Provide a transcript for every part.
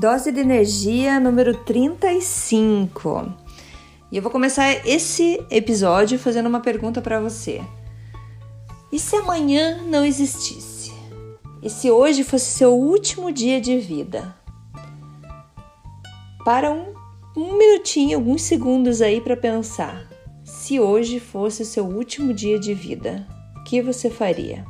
Dose de energia número 35. E eu vou começar esse episódio fazendo uma pergunta para você. E se amanhã não existisse? E se hoje fosse seu último dia de vida? Para um, um minutinho, alguns segundos aí para pensar. Se hoje fosse seu último dia de vida, o que você faria?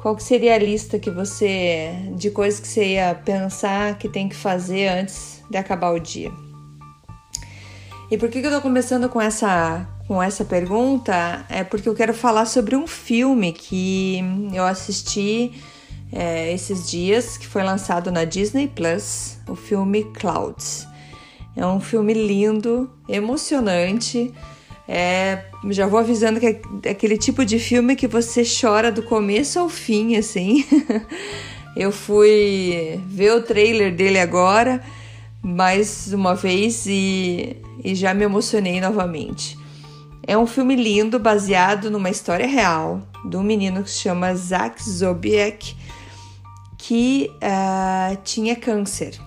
Qual que seria a lista que você de coisas que você ia pensar que tem que fazer antes de acabar o dia? E por que, eu tô começando com essa com essa pergunta? É porque eu quero falar sobre um filme que eu assisti é, esses dias, que foi lançado na Disney Plus, o filme Clouds. É um filme lindo, emocionante. É, já vou avisando que é aquele tipo de filme que você chora do começo ao fim, assim. Eu fui ver o trailer dele agora, mais uma vez, e, e já me emocionei novamente. É um filme lindo, baseado numa história real de um menino que se chama Zach Zobiek, que uh, tinha câncer.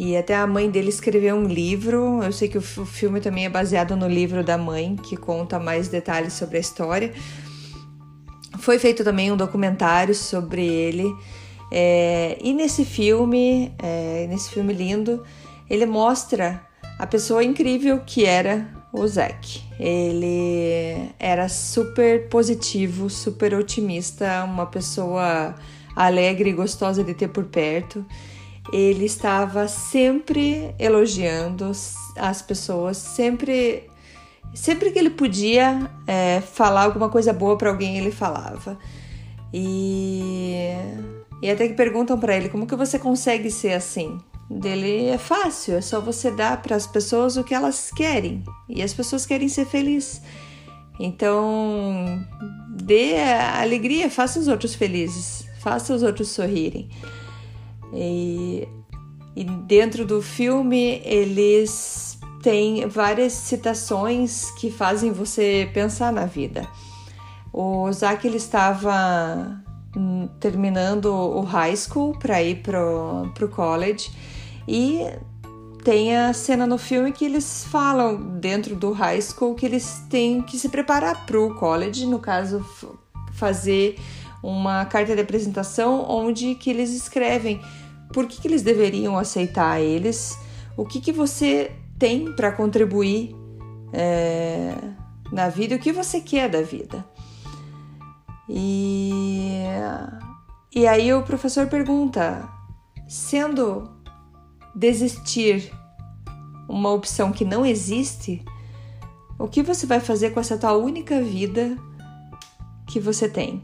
E até a mãe dele escreveu um livro. Eu sei que o filme também é baseado no livro da mãe, que conta mais detalhes sobre a história. Foi feito também um documentário sobre ele. É, e nesse filme, é, nesse filme lindo, ele mostra a pessoa incrível que era o Zack. Ele era super positivo, super otimista, uma pessoa alegre e gostosa de ter por perto ele estava sempre elogiando as pessoas, sempre, sempre que ele podia é, falar alguma coisa boa para alguém, ele falava. E, e até que perguntam para ele como que você consegue ser assim. Dele é fácil, é só você dar para as pessoas o que elas querem e as pessoas querem ser felizes. Então, dê alegria, faça os outros felizes, faça os outros sorrirem. E, e dentro do filme eles têm várias citações que fazem você pensar na vida. O Zack ele estava hum, terminando o high school para ir pro, pro college e tem a cena no filme que eles falam dentro do high school que eles têm que se preparar para o college, no caso fazer uma carta de apresentação onde que eles escrevem por que, que eles deveriam aceitar eles, o que, que você tem para contribuir é, na vida, o que você quer da vida. E, e aí o professor pergunta: sendo desistir uma opção que não existe, o que você vai fazer com essa tua única vida que você tem?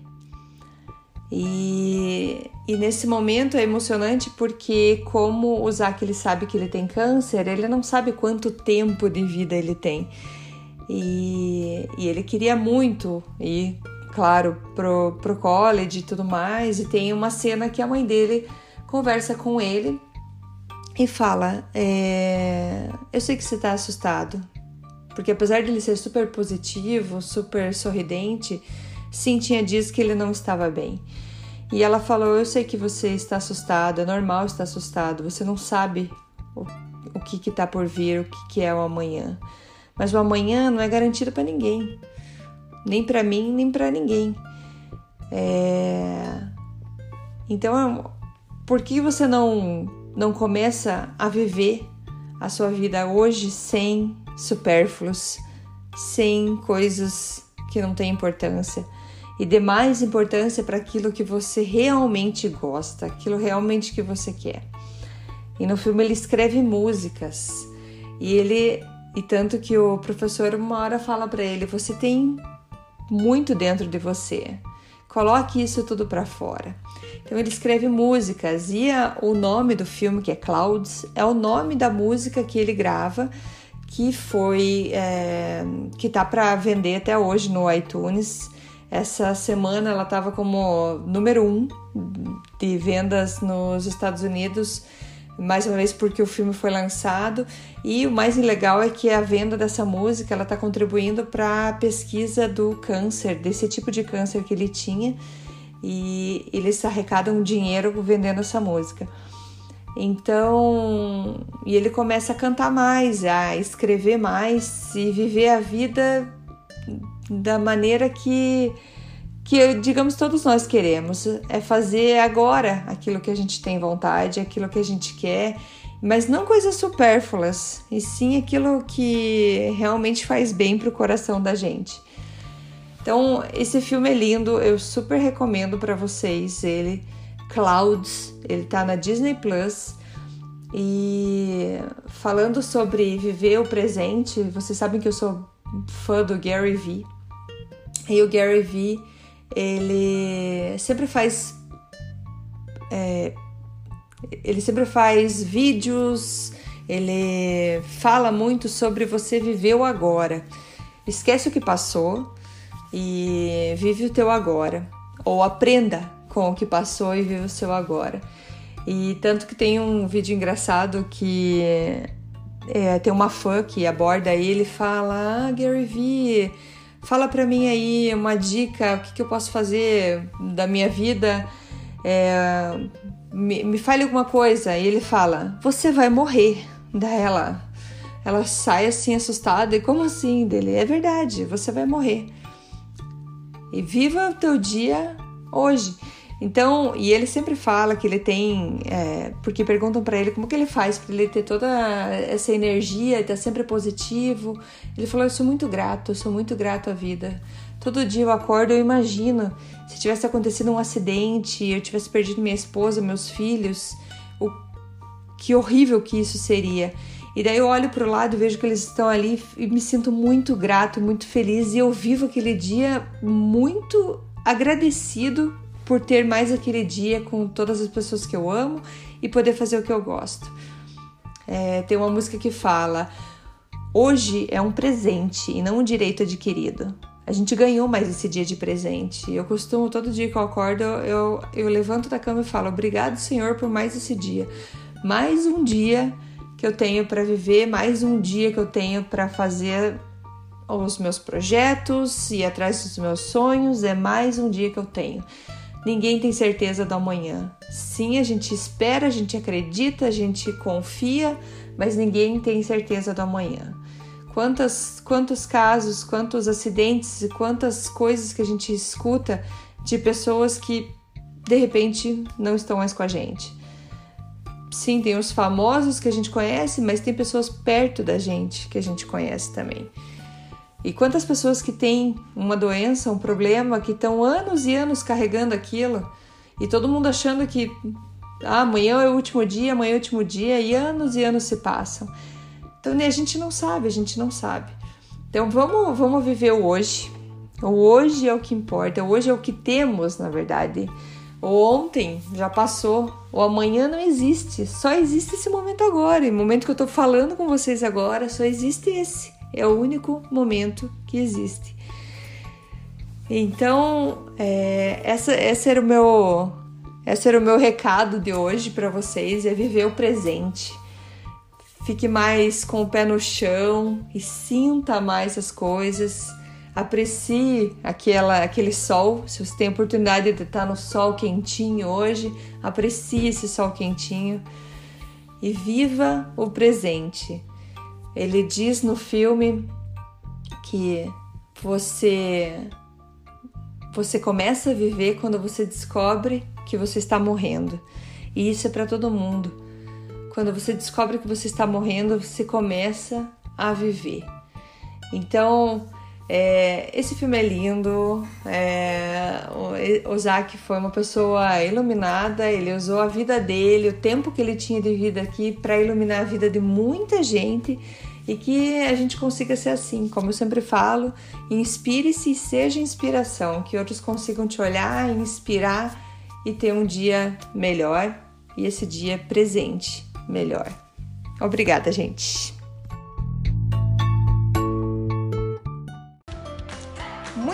E, e nesse momento é emocionante porque, como o Zac ele sabe que ele tem câncer, ele não sabe quanto tempo de vida ele tem. E, e ele queria muito ir, claro, pro, pro college e tudo mais. E tem uma cena que a mãe dele conversa com ele e fala: é, Eu sei que você tá assustado, porque apesar de ele ser super positivo, super sorridente Sim, tinha dias que ele não estava bem. E ela falou: Eu sei que você está assustado, é normal estar assustado, você não sabe o, o que está por vir, o que, que é o amanhã. Mas o amanhã não é garantido para ninguém, nem para mim, nem para ninguém. É... Então, por que você não, não começa a viver a sua vida hoje sem supérfluos, sem coisas que não têm importância? E dê mais importância para aquilo que você realmente gosta, aquilo realmente que você quer. E no filme ele escreve músicas e ele E tanto que o professor uma hora fala para ele: você tem muito dentro de você. Coloque isso tudo para fora. Então ele escreve músicas e a, o nome do filme, que é Clouds, é o nome da música que ele grava, que foi é, que tá para vender até hoje no iTunes. Essa semana ela estava como número um de vendas nos Estados Unidos mais uma vez porque o filme foi lançado. E o mais legal é que a venda dessa música ela está contribuindo para a pesquisa do câncer desse tipo de câncer que ele tinha. E eles arrecadam dinheiro vendendo essa música. Então e ele começa a cantar mais a escrever mais e viver a vida da maneira que que, digamos, todos nós queremos, é fazer agora aquilo que a gente tem vontade, aquilo que a gente quer, mas não coisas supérfluas, e sim aquilo que realmente faz bem para o coração da gente. Então, esse filme é lindo, eu super recomendo para vocês ele. Clouds, ele tá na Disney Plus. E falando sobre viver o presente, vocês sabem que eu sou fã do Gary Vee. E o Gary Vee ele sempre faz é, ele sempre faz vídeos, ele fala muito sobre você viver o agora. Esquece o que passou e vive o teu agora, ou aprenda com o que passou e vive o seu agora. E tanto que tem um vídeo engraçado que é, tem uma fã que aborda ele e fala: Ah, Gary Vee Fala para mim aí uma dica, o que, que, eu posso fazer da minha vida. É, me, me fale alguma coisa. E ele fala: Você vai morrer. Daí ela, ela sai assim assustada. E como assim? Dele: É verdade, você vai morrer. E viva o teu dia hoje. Então, e ele sempre fala que ele tem, é, porque perguntam para ele como que ele faz para ele ter toda essa energia, estar tá sempre positivo. Ele falou: Eu sou muito grato, eu sou muito grato à vida. Todo dia eu acordo, eu imagino se tivesse acontecido um acidente, eu tivesse perdido minha esposa, meus filhos, o que horrível que isso seria. E daí eu olho para o lado vejo que eles estão ali e me sinto muito grato, muito feliz e eu vivo aquele dia muito agradecido por ter mais aquele dia com todas as pessoas que eu amo e poder fazer o que eu gosto. É, tem uma música que fala: Hoje é um presente e não um direito adquirido. A gente ganhou mais esse dia de presente. Eu costumo, todo dia que eu acordo, eu, eu levanto da cama e falo: Obrigado, Senhor, por mais esse dia. Mais um dia que eu tenho para viver, mais um dia que eu tenho para fazer os meus projetos e atrás dos meus sonhos. É mais um dia que eu tenho. Ninguém tem certeza do amanhã. Sim, a gente espera, a gente acredita, a gente confia, mas ninguém tem certeza do amanhã. Quantas, quantos casos, quantos acidentes e quantas coisas que a gente escuta de pessoas que de repente não estão mais com a gente. Sim, tem os famosos que a gente conhece, mas tem pessoas perto da gente que a gente conhece também. E quantas pessoas que têm uma doença, um problema, que estão anos e anos carregando aquilo, e todo mundo achando que ah, amanhã é o último dia, amanhã é o último dia, e anos e anos se passam. Então a gente não sabe, a gente não sabe. Então vamos, vamos viver o hoje. O hoje é o que importa, o hoje é o que temos, na verdade. O ontem já passou, o amanhã não existe, só existe esse momento agora. E o momento que eu tô falando com vocês agora, só existe esse. É o único momento que existe. Então, é, essa, esse era o meu, esse era o meu recado de hoje para vocês: é viver o presente. Fique mais com o pé no chão e sinta mais as coisas. Aprecie aquela, aquele sol. Se você tem a oportunidade de estar no sol quentinho hoje, aprecie esse sol quentinho e viva o presente. Ele diz no filme que você você começa a viver quando você descobre que você está morrendo. E isso é para todo mundo. Quando você descobre que você está morrendo, você começa a viver. Então, é, esse filme é lindo. É, o Zack foi uma pessoa iluminada. Ele usou a vida dele, o tempo que ele tinha de vida aqui, para iluminar a vida de muita gente. e que a gente consiga ser assim, como eu sempre falo, inspire-se e seja inspiração, que outros consigam te olhar, inspirar e ter um dia melhor e esse dia presente melhor. Obrigada, gente.